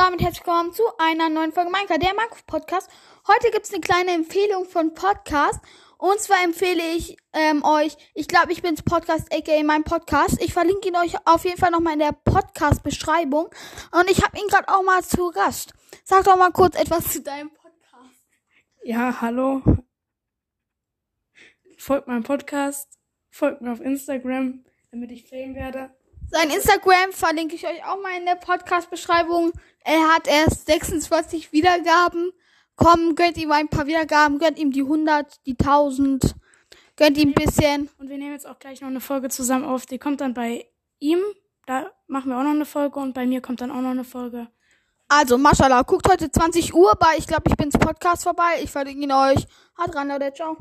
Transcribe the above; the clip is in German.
damit herzlich willkommen zu einer neuen Folge Minecraft, der Minecraft Podcast. Heute gibt's eine kleine Empfehlung von Podcast. Und zwar empfehle ich ähm, euch, ich glaube, ich bin's Podcast, aka mein Podcast. Ich verlinke ihn euch auf jeden Fall nochmal in der Podcast-Beschreibung. Und ich habe ihn gerade auch mal zu Gast. Sag doch mal kurz etwas zu deinem Podcast. Ja, hallo. Folgt meinem Podcast, folgt mir auf Instagram, damit ich Fame werde. Sein Instagram verlinke ich euch auch mal in der Podcast-Beschreibung. Er hat erst 26 Wiedergaben. Komm, gönnt ihm ein paar Wiedergaben, gönnt ihm die 100, die 1000, gönnt ihm ein bisschen. Und wir nehmen jetzt auch gleich noch eine Folge zusammen auf. Die kommt dann bei ihm. Da machen wir auch noch eine Folge und bei mir kommt dann auch noch eine Folge. Also, Maschallah, guckt heute 20 Uhr bei, ich glaube, ich bin's Podcast vorbei. Ich verlinke ihn euch. Hat rein, Leute, ciao.